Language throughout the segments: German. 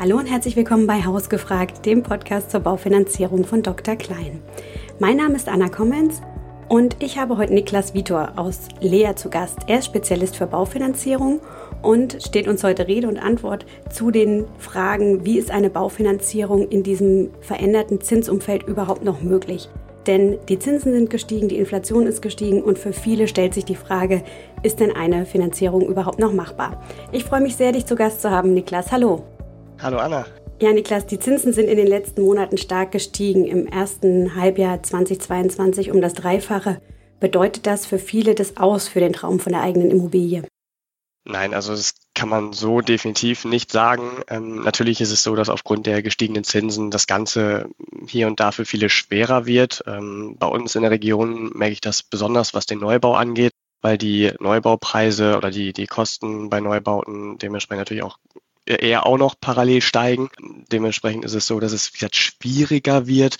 Hallo und herzlich willkommen bei Hausgefragt, dem Podcast zur Baufinanzierung von Dr. Klein. Mein Name ist Anna Kommens und ich habe heute Niklas Vitor aus Lea zu Gast. Er ist Spezialist für Baufinanzierung und steht uns heute Rede und Antwort zu den Fragen, wie ist eine Baufinanzierung in diesem veränderten Zinsumfeld überhaupt noch möglich? Denn die Zinsen sind gestiegen, die Inflation ist gestiegen und für viele stellt sich die Frage, ist denn eine Finanzierung überhaupt noch machbar? Ich freue mich sehr, dich zu Gast zu haben, Niklas. Hallo. Hallo Anna. Ja, Niklas, die Zinsen sind in den letzten Monaten stark gestiegen. Im ersten Halbjahr 2022 um das Dreifache. Bedeutet das für viele das Aus für den Traum von der eigenen Immobilie? Nein, also das kann man so definitiv nicht sagen. Ähm, natürlich ist es so, dass aufgrund der gestiegenen Zinsen das Ganze hier und da für viele schwerer wird. Ähm, bei uns in der Region merke ich das besonders, was den Neubau angeht, weil die Neubaupreise oder die, die Kosten bei Neubauten dementsprechend natürlich auch eher auch noch parallel steigen. Dementsprechend ist es so, dass es jetzt schwieriger wird,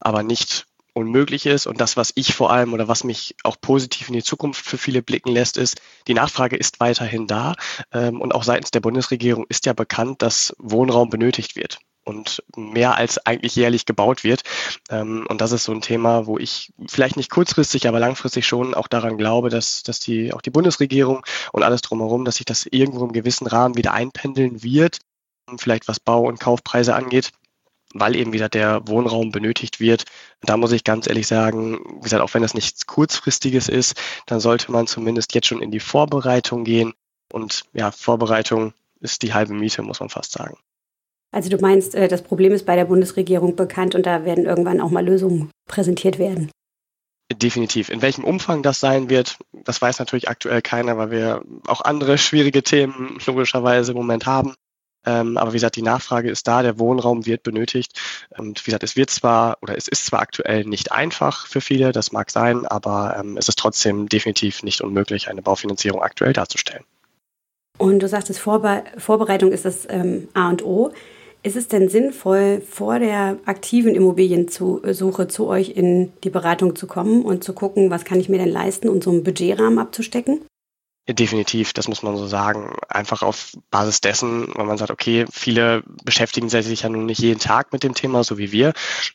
aber nicht unmöglich ist. Und das, was ich vor allem oder was mich auch positiv in die Zukunft für viele blicken lässt, ist, die Nachfrage ist weiterhin da. Ähm, und auch seitens der Bundesregierung ist ja bekannt, dass Wohnraum benötigt wird und mehr als eigentlich jährlich gebaut wird. Ähm, und das ist so ein Thema, wo ich vielleicht nicht kurzfristig, aber langfristig schon auch daran glaube, dass, dass die, auch die Bundesregierung und alles drumherum, dass sich das irgendwo im gewissen Rahmen wieder einpendeln wird, vielleicht was Bau- und Kaufpreise angeht weil eben wieder der Wohnraum benötigt wird. Da muss ich ganz ehrlich sagen, wie gesagt, auch wenn das nichts kurzfristiges ist, dann sollte man zumindest jetzt schon in die Vorbereitung gehen. Und ja, Vorbereitung ist die halbe Miete, muss man fast sagen. Also du meinst, äh, das Problem ist bei der Bundesregierung bekannt und da werden irgendwann auch mal Lösungen präsentiert werden. Definitiv. In welchem Umfang das sein wird, das weiß natürlich aktuell keiner, weil wir auch andere schwierige Themen logischerweise im Moment haben. Ähm, aber wie gesagt, die Nachfrage ist da, der Wohnraum wird benötigt. Und wie gesagt, es wird zwar oder es ist zwar aktuell nicht einfach für viele, das mag sein, aber ähm, es ist trotzdem definitiv nicht unmöglich, eine Baufinanzierung aktuell darzustellen. Und du sagtest, Vorbe Vorbereitung ist das ähm, A und O. Ist es denn sinnvoll, vor der aktiven Immobiliensuche zu euch in die Beratung zu kommen und zu gucken, was kann ich mir denn leisten und so einen Budgetrahmen abzustecken? Definitiv, das muss man so sagen. Einfach auf Basis dessen, wenn man sagt, okay, viele beschäftigen sich ja nun nicht jeden Tag mit dem Thema, so wie wir.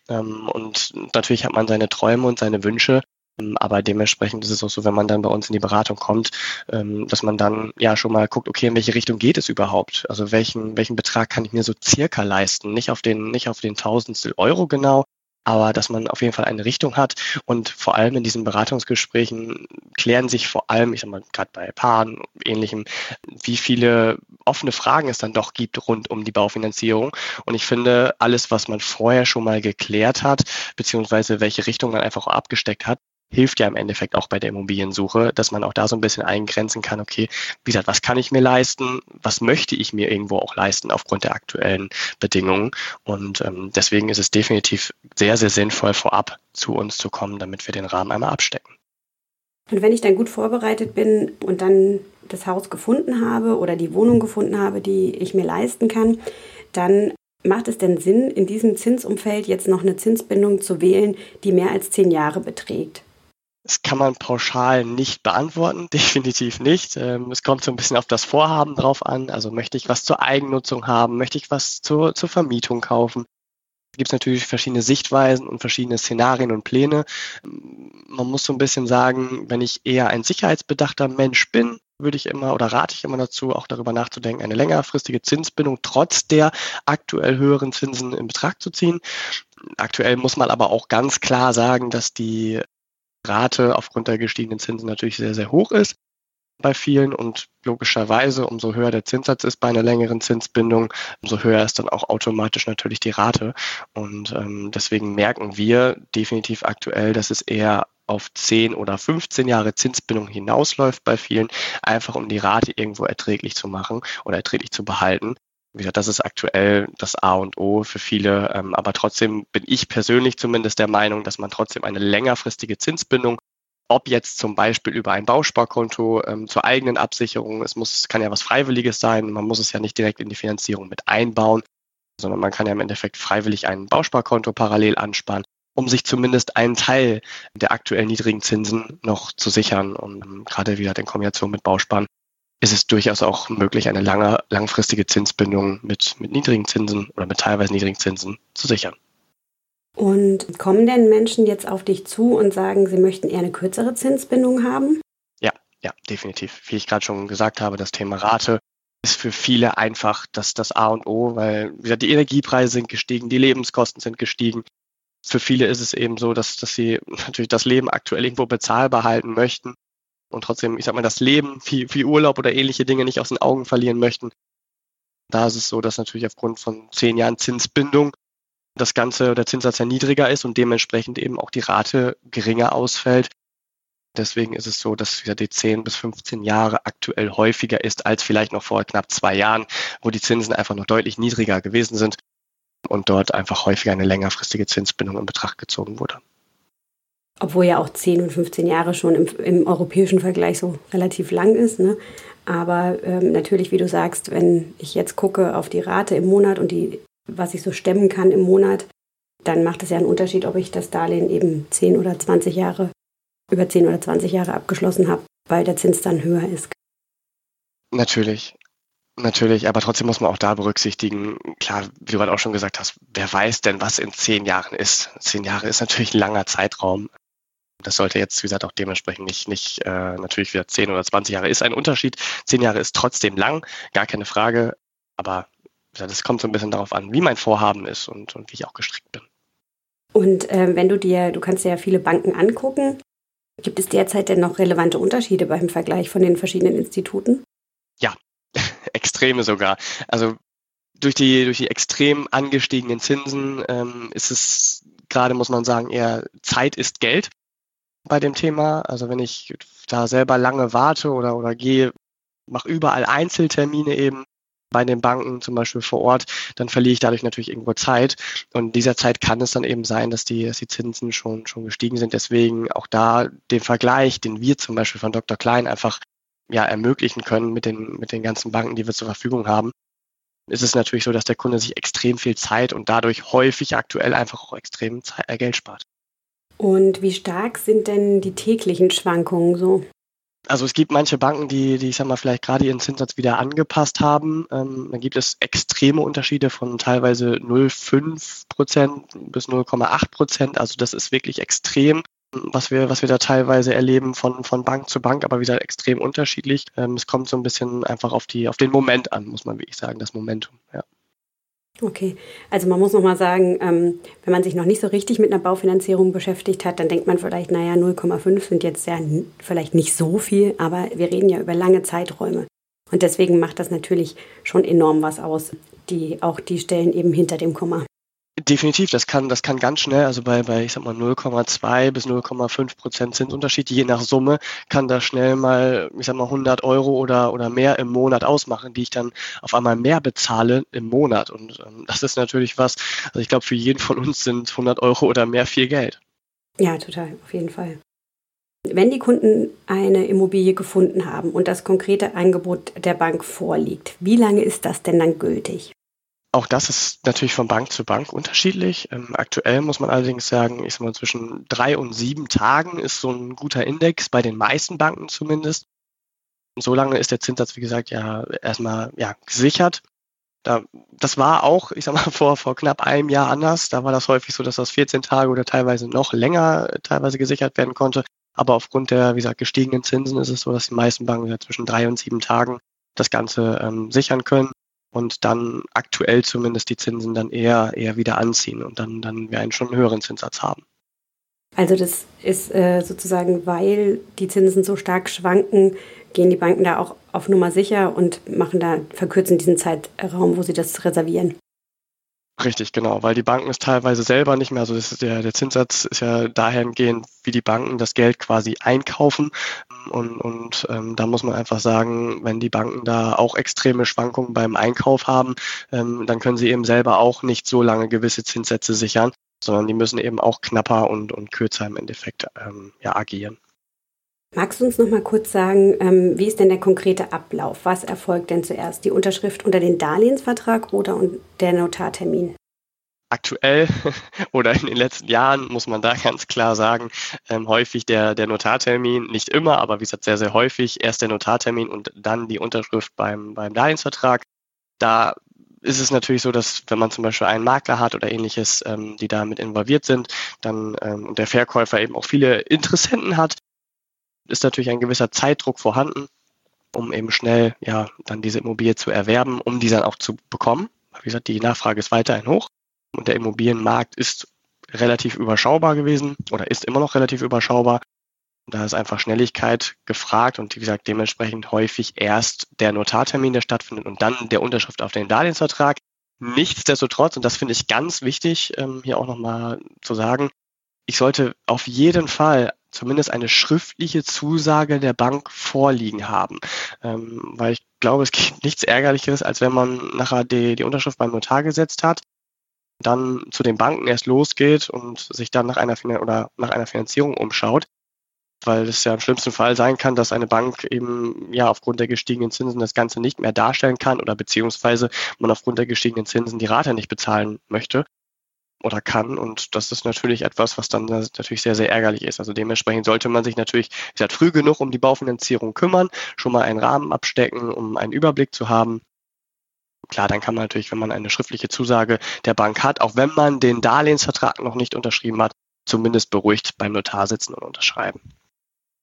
Ähm, und natürlich hat man seine Träume und seine Wünsche. Ähm, aber dementsprechend ist es auch so, wenn man dann bei uns in die Beratung kommt, ähm, dass man dann ja schon mal guckt, okay, in welche Richtung geht es überhaupt? Also welchen, welchen Betrag kann ich mir so circa leisten? Nicht auf den, nicht auf den Tausendstel Euro genau, aber dass man auf jeden Fall eine Richtung hat. Und vor allem in diesen Beratungsgesprächen klären sich vor allem, ich sag mal, gerade bei Paaren ähnlichem, wie viele offene Fragen es dann doch gibt rund um die Baufinanzierung. Und ich finde, alles, was man vorher schon mal geklärt hat, beziehungsweise welche Richtung man einfach abgesteckt hat, hilft ja im Endeffekt auch bei der Immobiliensuche, dass man auch da so ein bisschen eingrenzen kann, okay, wie gesagt, was kann ich mir leisten, was möchte ich mir irgendwo auch leisten aufgrund der aktuellen Bedingungen. Und ähm, deswegen ist es definitiv sehr, sehr sinnvoll, vorab zu uns zu kommen, damit wir den Rahmen einmal abstecken. Und wenn ich dann gut vorbereitet bin und dann das Haus gefunden habe oder die Wohnung gefunden habe, die ich mir leisten kann, dann Macht es denn Sinn, in diesem Zinsumfeld jetzt noch eine Zinsbindung zu wählen, die mehr als zehn Jahre beträgt? Das kann man pauschal nicht beantworten, definitiv nicht. Ähm, es kommt so ein bisschen auf das Vorhaben drauf an. Also möchte ich was zur Eigennutzung haben, möchte ich was zur, zur Vermietung kaufen. Da gibt es natürlich verschiedene Sichtweisen und verschiedene Szenarien und Pläne. Man muss so ein bisschen sagen, wenn ich eher ein sicherheitsbedachter Mensch bin, würde ich immer oder rate ich immer dazu, auch darüber nachzudenken, eine längerfristige Zinsbindung trotz der aktuell höheren Zinsen in Betracht zu ziehen. Aktuell muss man aber auch ganz klar sagen, dass die Rate aufgrund der gestiegenen Zinsen natürlich sehr, sehr hoch ist bei vielen und logischerweise, umso höher der Zinssatz ist bei einer längeren Zinsbindung, umso höher ist dann auch automatisch natürlich die Rate. Und ähm, deswegen merken wir definitiv aktuell, dass es eher auf 10 oder 15 Jahre Zinsbindung hinausläuft bei vielen, einfach um die Rate irgendwo erträglich zu machen oder erträglich zu behalten. Wie gesagt, das ist aktuell das A und O für viele. Ähm, aber trotzdem bin ich persönlich zumindest der Meinung, dass man trotzdem eine längerfristige Zinsbindung, ob jetzt zum Beispiel über ein Bausparkonto ähm, zur eigenen Absicherung, es muss, kann ja was Freiwilliges sein, man muss es ja nicht direkt in die Finanzierung mit einbauen, sondern man kann ja im Endeffekt freiwillig ein Bausparkonto parallel ansparen, um sich zumindest einen Teil der aktuell niedrigen Zinsen noch zu sichern. Und ähm, gerade wieder in Kombination mit Bausparen ist es durchaus auch möglich, eine lange, langfristige Zinsbindung mit, mit niedrigen Zinsen oder mit teilweise niedrigen Zinsen zu sichern. Und kommen denn Menschen jetzt auf dich zu und sagen, sie möchten eher eine kürzere Zinsbindung haben? Ja, ja, definitiv. Wie ich gerade schon gesagt habe, das Thema Rate ist für viele einfach das, das A und O, weil wie gesagt, die Energiepreise sind gestiegen, die Lebenskosten sind gestiegen. Für viele ist es eben so, dass, dass sie natürlich das Leben aktuell irgendwo bezahlbar halten möchten und trotzdem, ich sag mal, das Leben wie, wie Urlaub oder ähnliche Dinge nicht aus den Augen verlieren möchten. Da ist es so, dass natürlich aufgrund von zehn Jahren Zinsbindung das Ganze, der Zinssatz ja niedriger ist und dementsprechend eben auch die Rate geringer ausfällt. Deswegen ist es so, dass die 10 bis 15 Jahre aktuell häufiger ist als vielleicht noch vor knapp zwei Jahren, wo die Zinsen einfach noch deutlich niedriger gewesen sind und dort einfach häufiger eine längerfristige Zinsbindung in Betracht gezogen wurde. Obwohl ja auch 10 und 15 Jahre schon im, im europäischen Vergleich so relativ lang ist. Ne? Aber ähm, natürlich, wie du sagst, wenn ich jetzt gucke auf die Rate im Monat und die, was ich so stemmen kann im Monat, dann macht es ja einen Unterschied, ob ich das Darlehen eben 10 oder 20 Jahre, über 10 oder 20 Jahre abgeschlossen habe, weil der Zins dann höher ist. Natürlich. Natürlich, aber trotzdem muss man auch da berücksichtigen, klar, wie du gerade auch schon gesagt hast, wer weiß denn, was in zehn Jahren ist? Zehn Jahre ist natürlich ein langer Zeitraum. Das sollte jetzt, wie gesagt, auch dementsprechend nicht, nicht äh, natürlich wieder 10 oder 20 Jahre ist ein Unterschied. 10 Jahre ist trotzdem lang, gar keine Frage. Aber das kommt so ein bisschen darauf an, wie mein Vorhaben ist und, und wie ich auch gestrickt bin. Und äh, wenn du dir, du kannst dir ja viele Banken angucken, gibt es derzeit denn noch relevante Unterschiede beim Vergleich von den verschiedenen Instituten? Ja, extreme sogar. Also durch die, durch die extrem angestiegenen Zinsen ähm, ist es gerade, muss man sagen, eher Zeit ist Geld bei dem Thema. Also wenn ich da selber lange warte oder, oder gehe, mache überall Einzeltermine eben bei den Banken, zum Beispiel vor Ort, dann verliere ich dadurch natürlich irgendwo Zeit. Und in dieser Zeit kann es dann eben sein, dass die, dass die Zinsen schon, schon gestiegen sind. Deswegen auch da den Vergleich, den wir zum Beispiel von Dr. Klein einfach ja, ermöglichen können mit den, mit den ganzen Banken, die wir zur Verfügung haben, ist es natürlich so, dass der Kunde sich extrem viel Zeit und dadurch häufig aktuell einfach auch extrem Zeit, äh, Geld spart. Und wie stark sind denn die täglichen Schwankungen so? Also es gibt manche Banken, die, die ich sag mal, vielleicht gerade ihren Zinssatz wieder angepasst haben. Ähm, dann gibt es extreme Unterschiede von teilweise 0,5 Prozent bis 0,8 Prozent. Also das ist wirklich extrem, was wir, was wir da teilweise erleben von, von Bank zu Bank, aber wieder extrem unterschiedlich. Ähm, es kommt so ein bisschen einfach auf die, auf den Moment an, muss man wirklich sagen, das Momentum, ja. Okay, also man muss noch mal sagen, ähm, wenn man sich noch nicht so richtig mit einer Baufinanzierung beschäftigt hat, dann denkt man vielleicht, naja, 0,5 sind jetzt ja vielleicht nicht so viel, aber wir reden ja über lange Zeiträume. Und deswegen macht das natürlich schon enorm was aus, die, auch die Stellen eben hinter dem Komma. Definitiv, das kann, das kann ganz schnell, also bei, bei ich sag mal 0,2 bis 0,5 Prozent Zinsunterschied, je nach Summe, kann das schnell mal, ich sag mal 100 Euro oder, oder mehr im Monat ausmachen, die ich dann auf einmal mehr bezahle im Monat. Und ähm, das ist natürlich was, also ich glaube, für jeden von uns sind 100 Euro oder mehr viel Geld. Ja, total, auf jeden Fall. Wenn die Kunden eine Immobilie gefunden haben und das konkrete Angebot der Bank vorliegt, wie lange ist das denn dann gültig? Auch das ist natürlich von Bank zu Bank unterschiedlich. Ähm, aktuell muss man allerdings sagen, ich sag mal, zwischen drei und sieben Tagen ist so ein guter Index, bei den meisten Banken zumindest. Und so lange ist der Zinssatz, wie gesagt, ja erstmal ja, gesichert. Da, das war auch, ich sag mal, vor, vor knapp einem Jahr anders. Da war das häufig so, dass das 14 Tage oder teilweise noch länger teilweise gesichert werden konnte. Aber aufgrund der, wie gesagt, gestiegenen Zinsen ist es so, dass die meisten Banken ja zwischen drei und sieben Tagen das Ganze ähm, sichern können und dann aktuell zumindest die Zinsen dann eher, eher wieder anziehen und dann, dann wir einen schon höheren Zinssatz haben. Also das ist äh, sozusagen, weil die Zinsen so stark schwanken, gehen die Banken da auch auf Nummer sicher und machen da, verkürzen diesen Zeitraum, wo sie das reservieren. Richtig, genau, weil die Banken es teilweise selber nicht mehr, also der, der Zinssatz ist ja dahingehend, wie die Banken das Geld quasi einkaufen. Und, und ähm, da muss man einfach sagen, wenn die Banken da auch extreme Schwankungen beim Einkauf haben, ähm, dann können sie eben selber auch nicht so lange gewisse Zinssätze sichern, sondern die müssen eben auch knapper und, und kürzer im Endeffekt ähm, ja, agieren. Magst du uns noch mal kurz sagen, ähm, wie ist denn der konkrete Ablauf? Was erfolgt denn zuerst? Die Unterschrift unter den Darlehensvertrag oder der Notartermin? aktuell oder in den letzten Jahren muss man da ganz klar sagen, ähm, häufig der, der Notartermin, nicht immer, aber wie gesagt sehr, sehr häufig, erst der Notartermin und dann die Unterschrift beim, beim Darlehensvertrag. Da ist es natürlich so, dass wenn man zum Beispiel einen Makler hat oder ähnliches, ähm, die damit involviert sind, dann ähm, und der Verkäufer eben auch viele Interessenten hat, ist natürlich ein gewisser Zeitdruck vorhanden, um eben schnell ja dann diese Immobilie zu erwerben, um die dann auch zu bekommen. Wie gesagt, die Nachfrage ist weiterhin hoch und der Immobilienmarkt ist relativ überschaubar gewesen oder ist immer noch relativ überschaubar. Da ist einfach Schnelligkeit gefragt und wie gesagt dementsprechend häufig erst der Notartermin, der stattfindet und dann der Unterschrift auf den Darlehensvertrag. Nichtsdestotrotz, und das finde ich ganz wichtig, ähm, hier auch nochmal zu sagen, ich sollte auf jeden Fall zumindest eine schriftliche Zusage der Bank vorliegen haben. Ähm, weil ich glaube, es gibt nichts Ärgerlicheres, als wenn man nachher die, die Unterschrift beim Notar gesetzt hat dann zu den Banken erst losgeht und sich dann nach einer, oder nach einer Finanzierung umschaut, weil es ja im schlimmsten Fall sein kann, dass eine Bank eben ja aufgrund der gestiegenen Zinsen das Ganze nicht mehr darstellen kann oder beziehungsweise man aufgrund der gestiegenen Zinsen die Rate nicht bezahlen möchte oder kann. Und das ist natürlich etwas, was dann natürlich sehr, sehr ärgerlich ist. Also dementsprechend sollte man sich natürlich, wie gesagt, früh genug um die Baufinanzierung kümmern, schon mal einen Rahmen abstecken, um einen Überblick zu haben Klar, dann kann man natürlich, wenn man eine schriftliche Zusage der Bank hat, auch wenn man den Darlehensvertrag noch nicht unterschrieben hat, zumindest beruhigt beim Notar sitzen und unterschreiben.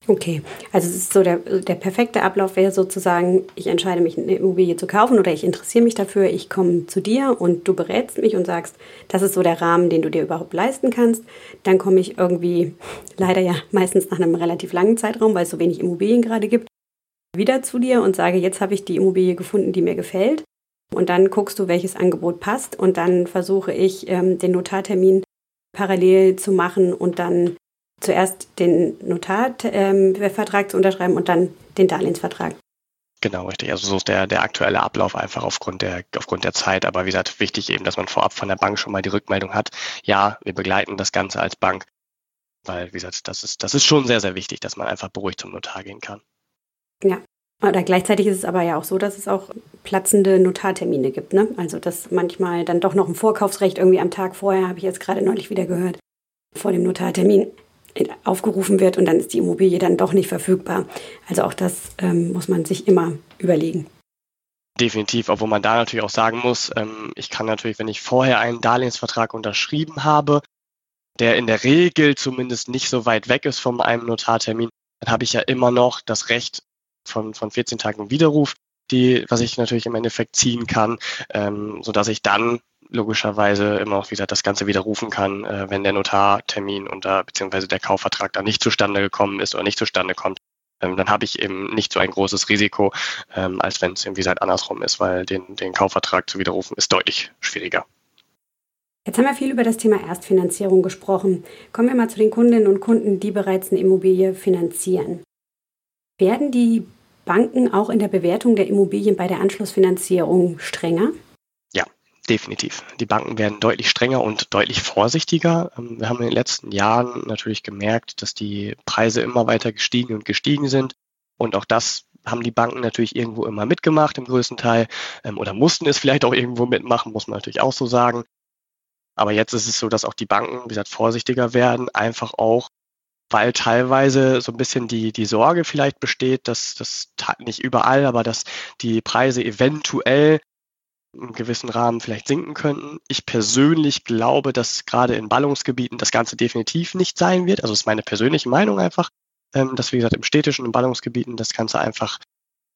Okay, also es ist so der, der perfekte Ablauf wäre sozusagen, ich entscheide mich, eine Immobilie zu kaufen oder ich interessiere mich dafür, ich komme zu dir und du berätst mich und sagst, das ist so der Rahmen, den du dir überhaupt leisten kannst. Dann komme ich irgendwie, leider ja meistens nach einem relativ langen Zeitraum, weil es so wenig Immobilien gerade gibt, wieder zu dir und sage, jetzt habe ich die Immobilie gefunden, die mir gefällt. Und dann guckst du, welches Angebot passt. Und dann versuche ich, ähm, den Notartermin parallel zu machen und dann zuerst den Notarvertrag ähm, zu unterschreiben und dann den Darlehensvertrag. Genau, richtig. Also so ist der, der aktuelle Ablauf einfach aufgrund der, aufgrund der Zeit. Aber wie gesagt, wichtig eben, dass man vorab von der Bank schon mal die Rückmeldung hat. Ja, wir begleiten das Ganze als Bank. Weil, wie gesagt, das ist, das ist schon sehr, sehr wichtig, dass man einfach beruhigt zum Notar gehen kann. Ja, oder gleichzeitig ist es aber ja auch so, dass es auch platzende Notartermine gibt. Ne? Also dass manchmal dann doch noch ein Vorkaufsrecht irgendwie am Tag vorher, habe ich jetzt gerade neulich wieder gehört, vor dem Notartermin aufgerufen wird und dann ist die Immobilie dann doch nicht verfügbar. Also auch das ähm, muss man sich immer überlegen. Definitiv, obwohl man da natürlich auch sagen muss, ähm, ich kann natürlich, wenn ich vorher einen Darlehensvertrag unterschrieben habe, der in der Regel zumindest nicht so weit weg ist von einem Notartermin, dann habe ich ja immer noch das Recht, von, von 14 Tagen Widerruf, die, was ich natürlich im Endeffekt ziehen kann, ähm, so dass ich dann logischerweise immer auch wieder das Ganze widerrufen kann, äh, wenn der Notartermin und da beziehungsweise der Kaufvertrag dann nicht zustande gekommen ist oder nicht zustande kommt. Ähm, dann habe ich eben nicht so ein großes Risiko, ähm, als wenn es irgendwie halt andersrum ist, weil den, den Kaufvertrag zu widerrufen ist deutlich schwieriger. Jetzt haben wir viel über das Thema Erstfinanzierung gesprochen. Kommen wir mal zu den Kundinnen und Kunden, die bereits eine Immobilie finanzieren. Werden die Banken auch in der Bewertung der Immobilien bei der Anschlussfinanzierung strenger? Definitiv. Die Banken werden deutlich strenger und deutlich vorsichtiger. Ähm, wir haben in den letzten Jahren natürlich gemerkt, dass die Preise immer weiter gestiegen und gestiegen sind. Und auch das haben die Banken natürlich irgendwo immer mitgemacht im größten Teil ähm, oder mussten es vielleicht auch irgendwo mitmachen, muss man natürlich auch so sagen. Aber jetzt ist es so, dass auch die Banken, wie gesagt, vorsichtiger werden, einfach auch weil teilweise so ein bisschen die, die Sorge vielleicht besteht, dass das nicht überall, aber dass die Preise eventuell in gewissen Rahmen vielleicht sinken könnten. Ich persönlich glaube, dass gerade in Ballungsgebieten das Ganze definitiv nicht sein wird. Also ist meine persönliche Meinung einfach, ähm, dass wie gesagt im städtischen, in Ballungsgebieten das Ganze einfach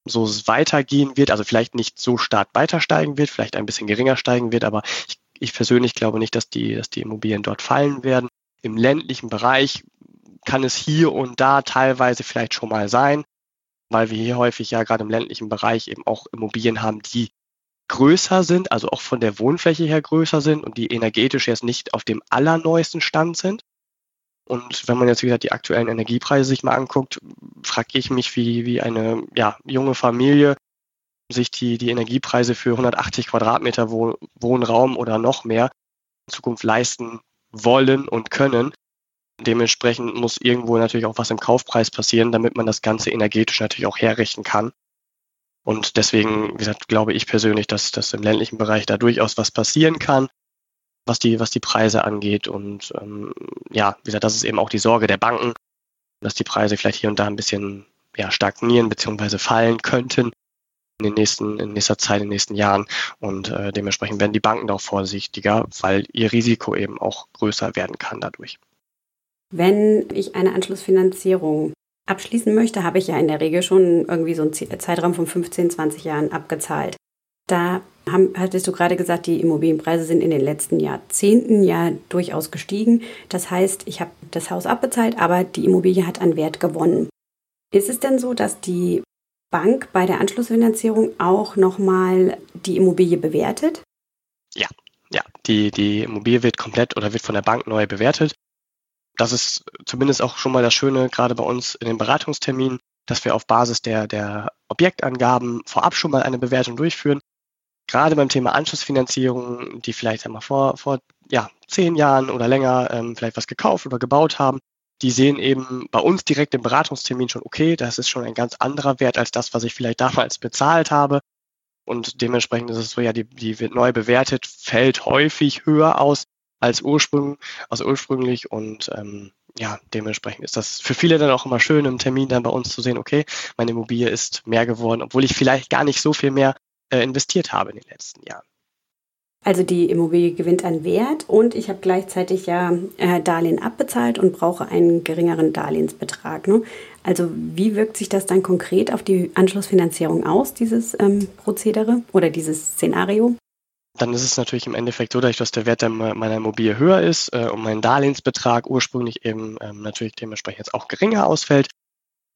so weitergehen wird. Also vielleicht nicht so stark weiter steigen wird, vielleicht ein bisschen geringer steigen wird, aber ich, ich persönlich glaube nicht, dass die, dass die Immobilien dort fallen werden. Im ländlichen Bereich kann es hier und da teilweise vielleicht schon mal sein, weil wir hier häufig ja gerade im ländlichen Bereich eben auch Immobilien haben, die größer sind, also auch von der Wohnfläche her größer sind und die energetisch jetzt nicht auf dem allerneuesten Stand sind. Und wenn man jetzt wieder die aktuellen Energiepreise sich mal anguckt, frage ich mich, wie, wie eine ja, junge Familie sich die, die Energiepreise für 180 Quadratmeter Wohnraum oder noch mehr in Zukunft leisten wollen und können. Dementsprechend muss irgendwo natürlich auch was im Kaufpreis passieren, damit man das Ganze energetisch natürlich auch herrichten kann. Und deswegen, wie gesagt, glaube ich persönlich, dass, dass im ländlichen Bereich da durchaus was passieren kann. was die, was die Preise angeht. Und ähm, ja, wie gesagt, das ist eben auch die Sorge der Banken, dass die Preise vielleicht hier und da ein bisschen ja, stagnieren bzw. fallen könnten in den nächsten, in nächster Zeit, in den nächsten Jahren. Und äh, dementsprechend werden die Banken da auch vorsichtiger, weil ihr Risiko eben auch größer werden kann dadurch. Wenn ich eine Anschlussfinanzierung abschließen möchte, habe ich ja in der Regel schon irgendwie so einen Zeitraum von 15, 20 Jahren abgezahlt. Da haben, hattest du gerade gesagt, die Immobilienpreise sind in den letzten Jahrzehnten ja durchaus gestiegen. Das heißt, ich habe das Haus abbezahlt, aber die Immobilie hat an Wert gewonnen. Ist es denn so, dass die Bank bei der Anschlussfinanzierung auch nochmal die Immobilie bewertet? Ja, ja. Die, die Immobilie wird komplett oder wird von der Bank neu bewertet. Das ist zumindest auch schon mal das Schöne, gerade bei uns in den Beratungsterminen, dass wir auf Basis der, der Objektangaben vorab schon mal eine Bewertung durchführen. Gerade beim Thema Anschlussfinanzierung, die vielleicht einmal vor, vor ja, zehn Jahren oder länger ähm, vielleicht was gekauft oder gebaut haben, die sehen eben bei uns direkt im Beratungstermin schon, okay, das ist schon ein ganz anderer Wert als das, was ich vielleicht damals bezahlt habe. Und dementsprechend ist es so, ja, die, die wird neu bewertet, fällt häufig höher aus als ursprünglich, also ursprünglich. Und ähm, ja, dementsprechend ist das für viele dann auch immer schön, im Termin dann bei uns zu sehen, okay, meine Immobilie ist mehr geworden, obwohl ich vielleicht gar nicht so viel mehr äh, investiert habe in den letzten Jahren. Also die Immobilie gewinnt an Wert und ich habe gleichzeitig ja äh, Darlehen abbezahlt und brauche einen geringeren Darlehensbetrag. Ne? Also wie wirkt sich das dann konkret auf die Anschlussfinanzierung aus, dieses ähm, Prozedere oder dieses Szenario? Dann ist es natürlich im Endeffekt so, dass der Wert meiner Immobilie höher ist äh, und mein Darlehensbetrag ursprünglich eben ähm, natürlich dementsprechend jetzt auch geringer ausfällt.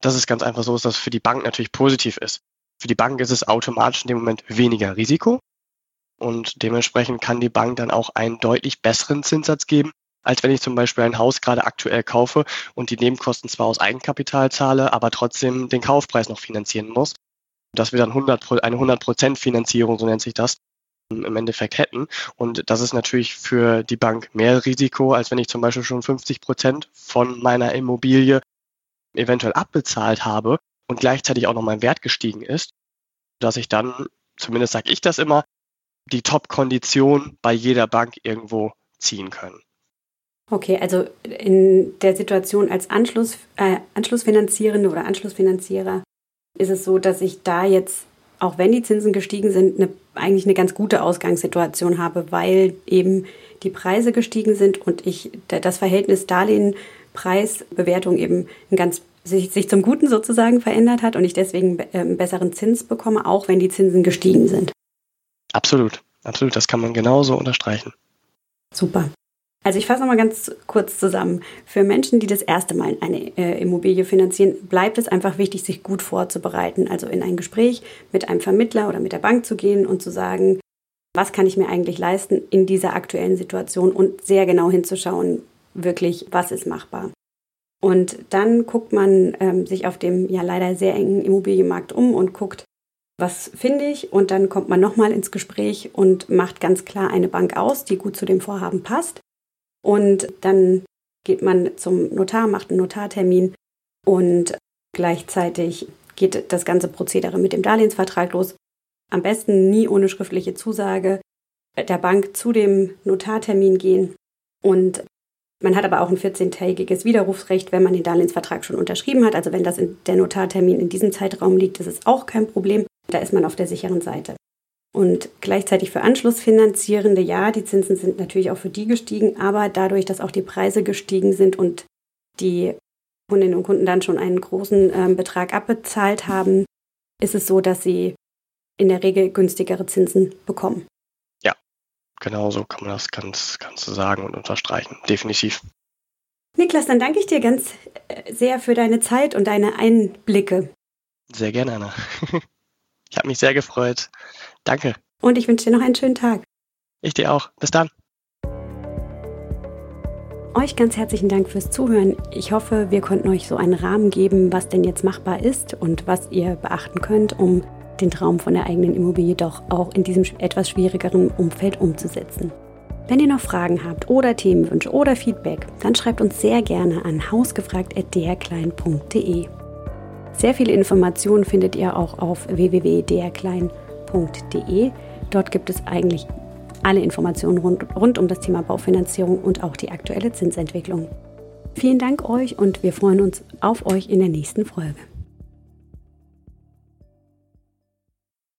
Das ist ganz einfach so, dass das für die Bank natürlich positiv ist. Für die Bank ist es automatisch in dem Moment weniger Risiko, und dementsprechend kann die Bank dann auch einen deutlich besseren Zinssatz geben, als wenn ich zum Beispiel ein Haus gerade aktuell kaufe und die Nebenkosten zwar aus Eigenkapital zahle, aber trotzdem den Kaufpreis noch finanzieren muss. Dass wir dann 100, eine 100% Finanzierung, so nennt sich das, im Endeffekt hätten. Und das ist natürlich für die Bank mehr Risiko, als wenn ich zum Beispiel schon 50 Prozent von meiner Immobilie eventuell abbezahlt habe und gleichzeitig auch noch mein Wert gestiegen ist, dass ich dann, zumindest sage ich das immer, die Top-Kondition bei jeder Bank irgendwo ziehen können. Okay, also in der Situation als Anschluss, äh, Anschlussfinanzierende oder Anschlussfinanzierer ist es so, dass ich da jetzt, auch wenn die Zinsen gestiegen sind, eine, eigentlich eine ganz gute Ausgangssituation habe, weil eben die Preise gestiegen sind und ich das Verhältnis Darlehen-Preis-Bewertung eben ein ganz sich, sich zum Guten sozusagen verändert hat und ich deswegen einen ähm, besseren Zins bekomme, auch wenn die Zinsen gestiegen sind. Absolut, absolut. Das kann man genauso unterstreichen. Super. Also ich fasse nochmal ganz kurz zusammen. Für Menschen, die das erste Mal eine äh, Immobilie finanzieren, bleibt es einfach wichtig, sich gut vorzubereiten. Also in ein Gespräch mit einem Vermittler oder mit der Bank zu gehen und zu sagen, was kann ich mir eigentlich leisten in dieser aktuellen Situation und sehr genau hinzuschauen, wirklich, was ist machbar. Und dann guckt man ähm, sich auf dem ja leider sehr engen Immobilienmarkt um und guckt, was finde ich und dann kommt man nochmal ins Gespräch und macht ganz klar eine Bank aus, die gut zu dem Vorhaben passt. Und dann geht man zum Notar, macht einen Notartermin und gleichzeitig geht das ganze Prozedere mit dem Darlehensvertrag los. Am besten nie ohne schriftliche Zusage der Bank zu dem Notartermin gehen. Und man hat aber auch ein 14-tägiges Widerrufsrecht, wenn man den Darlehensvertrag schon unterschrieben hat. Also wenn das in der Notartermin in diesem Zeitraum liegt, ist es auch kein Problem. Da ist man auf der sicheren Seite. Und gleichzeitig für Anschlussfinanzierende, ja, die Zinsen sind natürlich auch für die gestiegen, aber dadurch, dass auch die Preise gestiegen sind und die Kundinnen und Kunden dann schon einen großen äh, Betrag abbezahlt haben, ist es so, dass sie in der Regel günstigere Zinsen bekommen. Ja, genau so kann man das ganz, ganz sagen und unterstreichen. Definitiv. Niklas, dann danke ich dir ganz äh, sehr für deine Zeit und deine Einblicke. Sehr gerne, Anna. Ich habe mich sehr gefreut. Danke. Und ich wünsche dir noch einen schönen Tag. Ich dir auch. Bis dann. Euch ganz herzlichen Dank fürs Zuhören. Ich hoffe, wir konnten euch so einen Rahmen geben, was denn jetzt machbar ist und was ihr beachten könnt, um den Traum von der eigenen Immobilie doch auch in diesem etwas schwierigeren Umfeld umzusetzen. Wenn ihr noch Fragen habt oder Themenwünsche oder Feedback, dann schreibt uns sehr gerne an hausgefragt.drklein.de. Sehr viele Informationen findet ihr auch auf www.drklein.de. Dort gibt es eigentlich alle Informationen rund, rund um das Thema Baufinanzierung und auch die aktuelle Zinsentwicklung. Vielen Dank euch und wir freuen uns auf euch in der nächsten Folge.